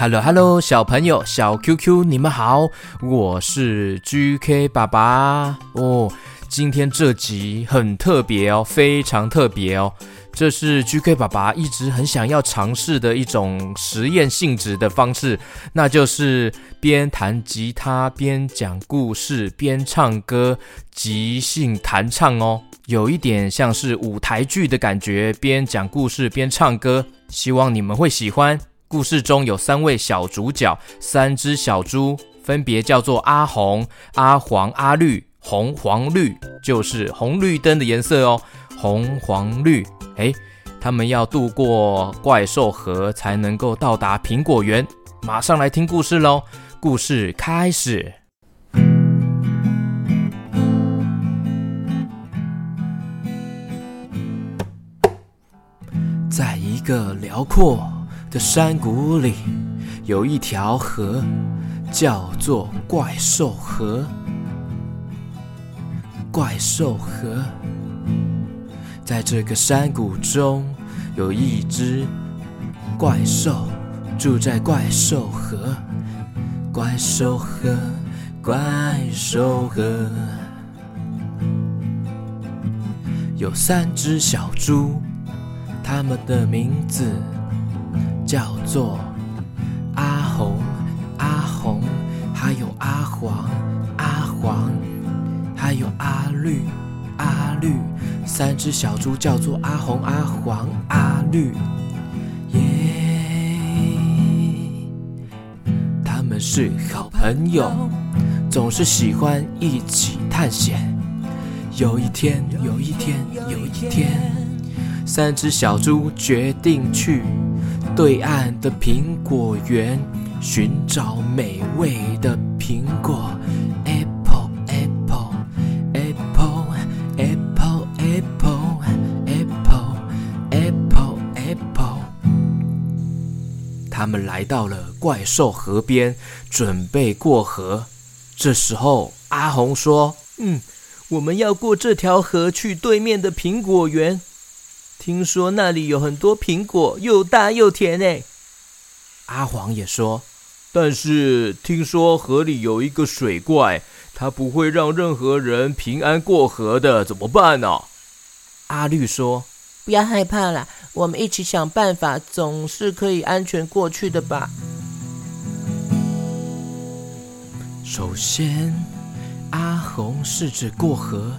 Hello Hello，小朋友小 QQ，你们好，我是 GK 爸爸哦。今天这集很特别哦，非常特别哦。这是 GK 爸爸一直很想要尝试的一种实验性质的方式，那就是边弹吉他边讲故事边唱歌，即兴弹唱哦，有一点像是舞台剧的感觉，边讲故事边唱歌，希望你们会喜欢。故事中有三位小主角，三只小猪，分别叫做阿红、阿黄、阿绿，红、黄、绿就是红绿灯的颜色哦，红、黄、绿。诶，他们要渡过怪兽河才能够到达苹果园。马上来听故事喽！故事开始。在一个辽阔的山谷里，有一条河，叫做怪兽河。怪兽河。在这个山谷中，有一只怪兽住在怪兽河。怪兽河，怪兽河，有三只小猪，它们的名字叫做阿红、阿红，还有阿黄、阿黄，还有阿绿、阿绿。三只小猪叫做阿红、阿黄、阿绿，耶、他们是好朋友，总是喜欢一起探险。有一天，有一天，有一天，三只小猪决定去对岸的苹果园寻找美味的苹果。Apple, apple, apple, apple, apple, apple, apple, apple. 他们来到了怪兽河边，准备过河。这时候，阿红说：“嗯，我们要过这条河去对面的苹果园。听说那里有很多苹果，又大又甜呢。”阿黄也说：“但是听说河里有一个水怪，它不会让任何人平安过河的，怎么办呢？”阿绿说。不要害怕啦，我们一起想办法，总是可以安全过去的吧。首先，阿红试着过河，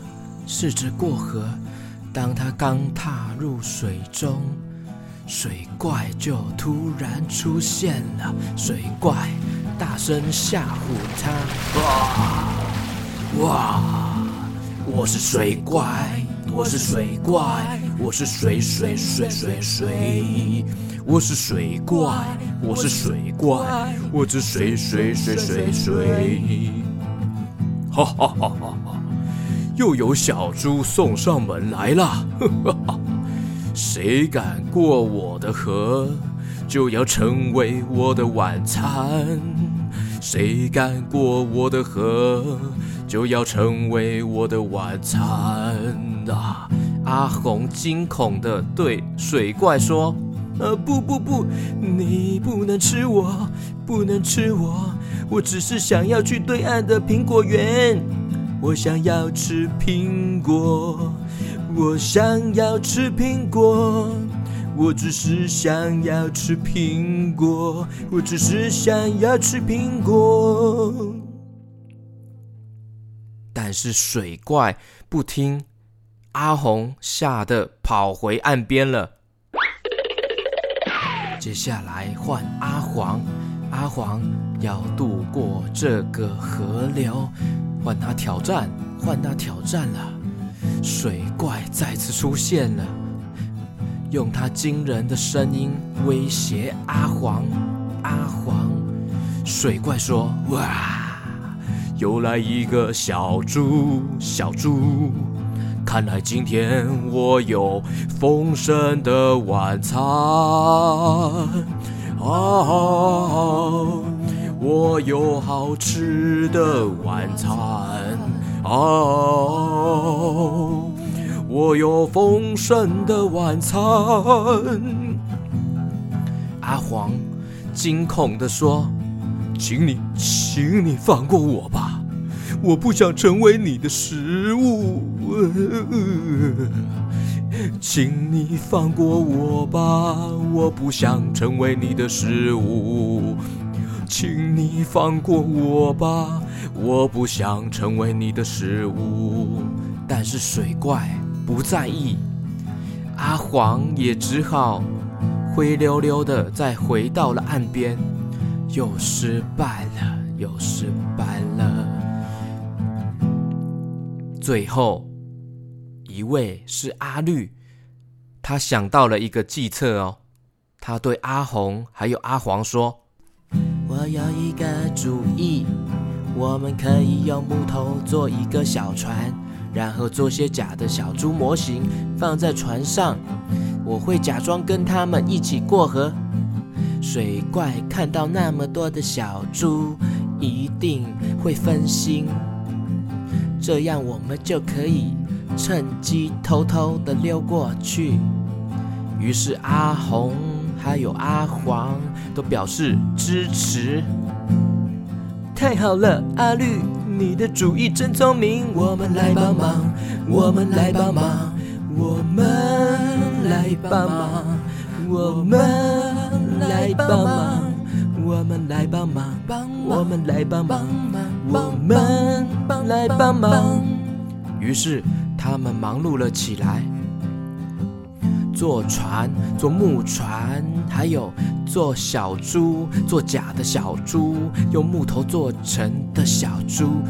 试着过河。当他刚踏入水中，水怪就突然出现了。水怪大声吓唬他：“哇，哇，我是水怪。”我是水怪，我是水水水水水，我是水怪，我是水怪，我是水水水水水。哈哈哈哈哈！又有小猪送上门来了，谁敢过我的河，就要成为我的晚餐。谁敢过我的河，就要成为我的晚餐啊！阿红惊恐地对水怪说：“呃，不不不，你不能吃我，不能吃我！我只是想要去对岸的苹果园，我想要吃苹果，我想要吃苹果。”我只是想要吃苹果，我只是想要吃苹果。但是水怪不听，阿红吓得跑回岸边了。接下来换阿黄，阿黄要渡过这个河流，换他挑战，换他挑战了。水怪再次出现了。用他惊人的声音威胁阿黄，阿黄，水怪说：“哇，又来一个小猪，小猪，看来今天我有丰盛的晚餐啊，我有好吃的晚餐哦。”我有丰盛的晚餐。阿黄惊恐地说：“请你，请你放过我吧，我不想成为你的食物。请你放过我吧，我不想成为你的食物。请你放过我吧，我不想成为你的食物。”但是水怪不在意，阿黄也只好灰溜溜的再回到了岸边，又失败了，又失败了。最后一位是阿绿，他想到了一个计策哦，他对阿红还有阿黄说：“有一个主意，我们可以用木头做一个小船。”然后做些假的小猪模型放在船上，我会假装跟他们一起过河。水怪看到那么多的小猪，一定会分心，这样我们就可以趁机偷偷的溜过去。于是阿红还有阿黄都表示支持。太好了，阿绿。你的主意真聪明，我们来帮忙，我们来帮忙，我们来帮忙，我们来帮忙，我们来帮忙，我们来帮忙，我们来帮忙。于是他们忙碌了起来，坐船，坐木船，还有。做小猪，做假的小猪，用木头做成的小猪，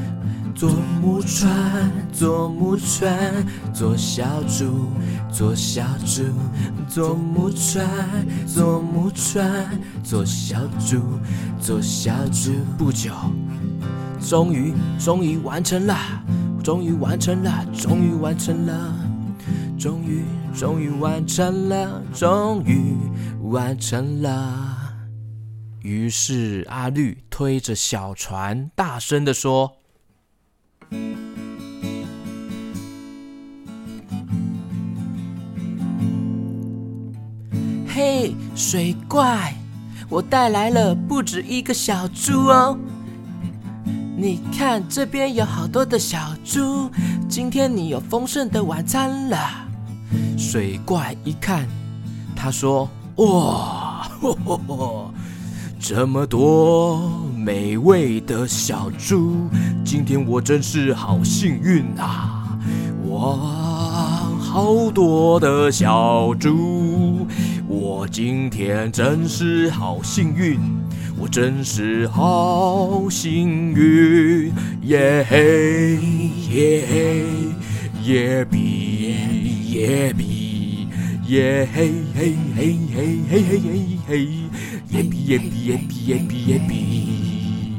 做木船，做木船，做小猪，做小猪，做木船，做木船，做小猪，做小猪。不久，终于，终于完成了，终于完成了，终于完成了，终于，终于完成了，终于。完成了。于是阿绿推着小船，大声地说：“嘿，水怪，我带来了不止一个小猪哦！你看这边有好多的小猪，今天你有丰盛的晚餐了。”水怪一看，他说。哇，呵呵呵，这么多美味的小猪，今天我真是好幸运啊！哇，好多的小猪，我今天真是好幸运，我真是好幸运，耶嘿耶嘿耶比耶比。耶嘿嘿嘿嘿嘿嘿嘿嘿，耶比耶比耶比耶比耶比，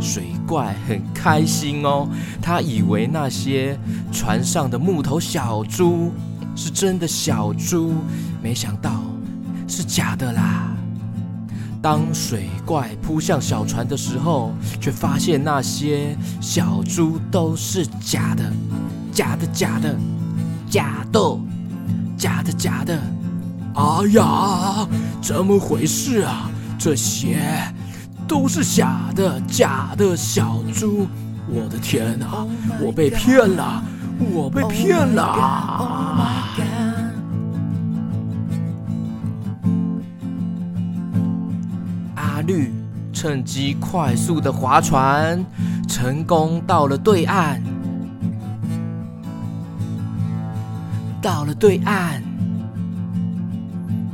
水怪很开心哦，他以为那些船上的木头小猪是真的小猪，没想到是假的啦。当水怪扑向小船的时候，却发现那些小猪都是假的，假的假的，假的。假的，假的！哎呀，怎么回事啊？这些都是假的，假的小猪！我的天哪，我被骗了，我被骗了！Oh God！阿绿趁机快速的划船，成功到了对岸。到了对岸，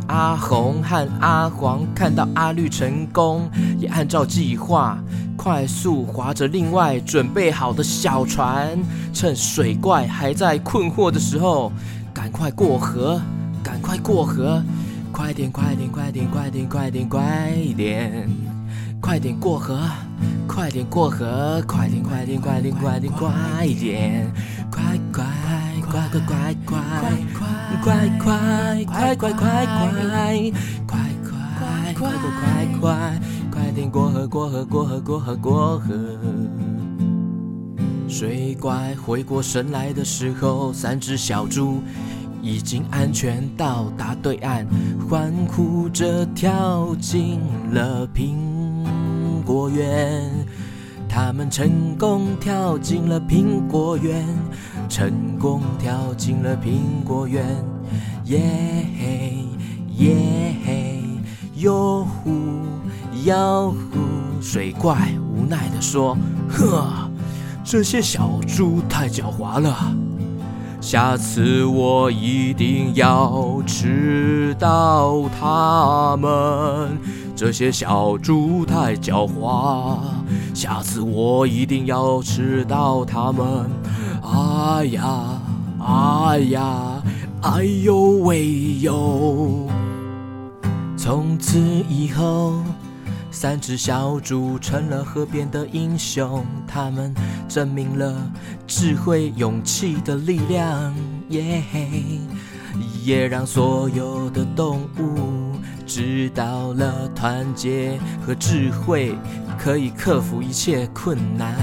阿红和阿黄看到阿绿成功，也按照计划快速划着另外准备好的小船，趁水怪还在困惑的时候，赶快过河，赶快过河，快点，快点，快点，快点，快点，快点，快点过河，快点过河，快点，快点，快点，快点，快点，快快。快快快快快快快快快快快快快快快快快快点过河过河过河过河过河！水怪回过神来的时候，三只小猪已经安全到达对岸，欢呼着跳进了苹果园。他们成功跳进了苹果园，成功跳进了苹果园。耶嘿耶嘿，哟呼哟呼，水怪无奈地说：“呵，这些小猪太狡猾了。”下次我一定要吃到它们。这些小猪太狡猾，下次我一定要吃到它们。哎呀，哎呀，哎呦喂呦！从此以后。三只小猪成了河边的英雄，他们证明了智慧、勇气的力量，耶嘿！也让所有的动物知道了团结和智慧可以克服一切困难，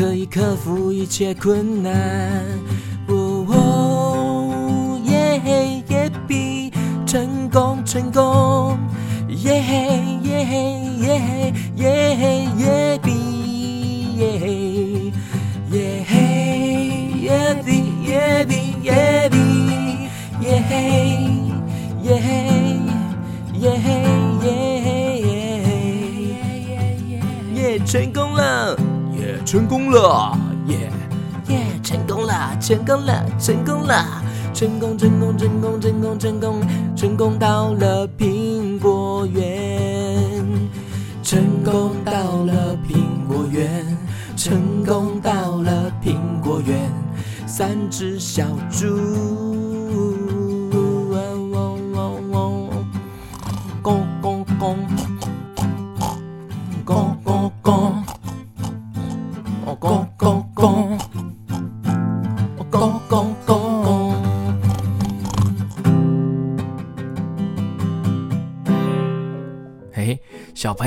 可以克服一切困难。哦哦，耶耶比，成功成功。耶嘿耶嘿耶嘿耶嘿耶比耶嘿耶嘿耶比耶比耶比耶嘿耶嘿耶嘿耶耶耶耶耶成功了耶成功了耶。耶成功了成功了成功了。成功成功成功成功成功成功到了苹果园，成功到了苹果园，成功到了苹果园，三只小猪。公公公，公公公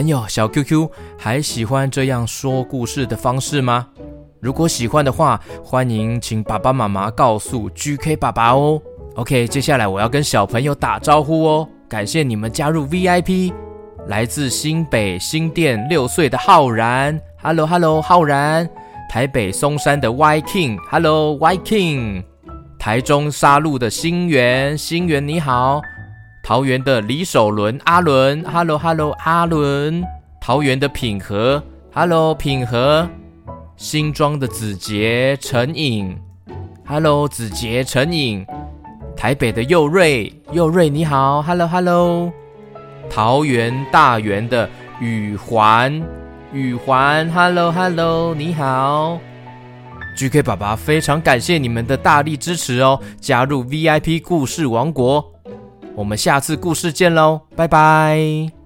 朋友，小 QQ 还喜欢这样说故事的方式吗？如果喜欢的话，欢迎请爸爸妈妈告诉 GK 爸爸哦。OK，接下来我要跟小朋友打招呼哦。感谢你们加入 VIP，来自新北新店六岁的浩然，Hello Hello，浩然。台北松山的 Y King，Hello Y King。台中沙鹿的新源，新源你好。桃园的李守伦阿伦，Hello Hello 阿伦；桃园的品和，Hello 品和；新庄的子杰陈颖，Hello 子杰陈颖；台北的佑瑞。佑瑞你好，Hello Hello；桃园大园的宇环。宇环，Hello Hello 你好。GK 爸爸非常感谢你们的大力支持哦，加入 VIP 故事王国。我们下次故事见喽，拜拜。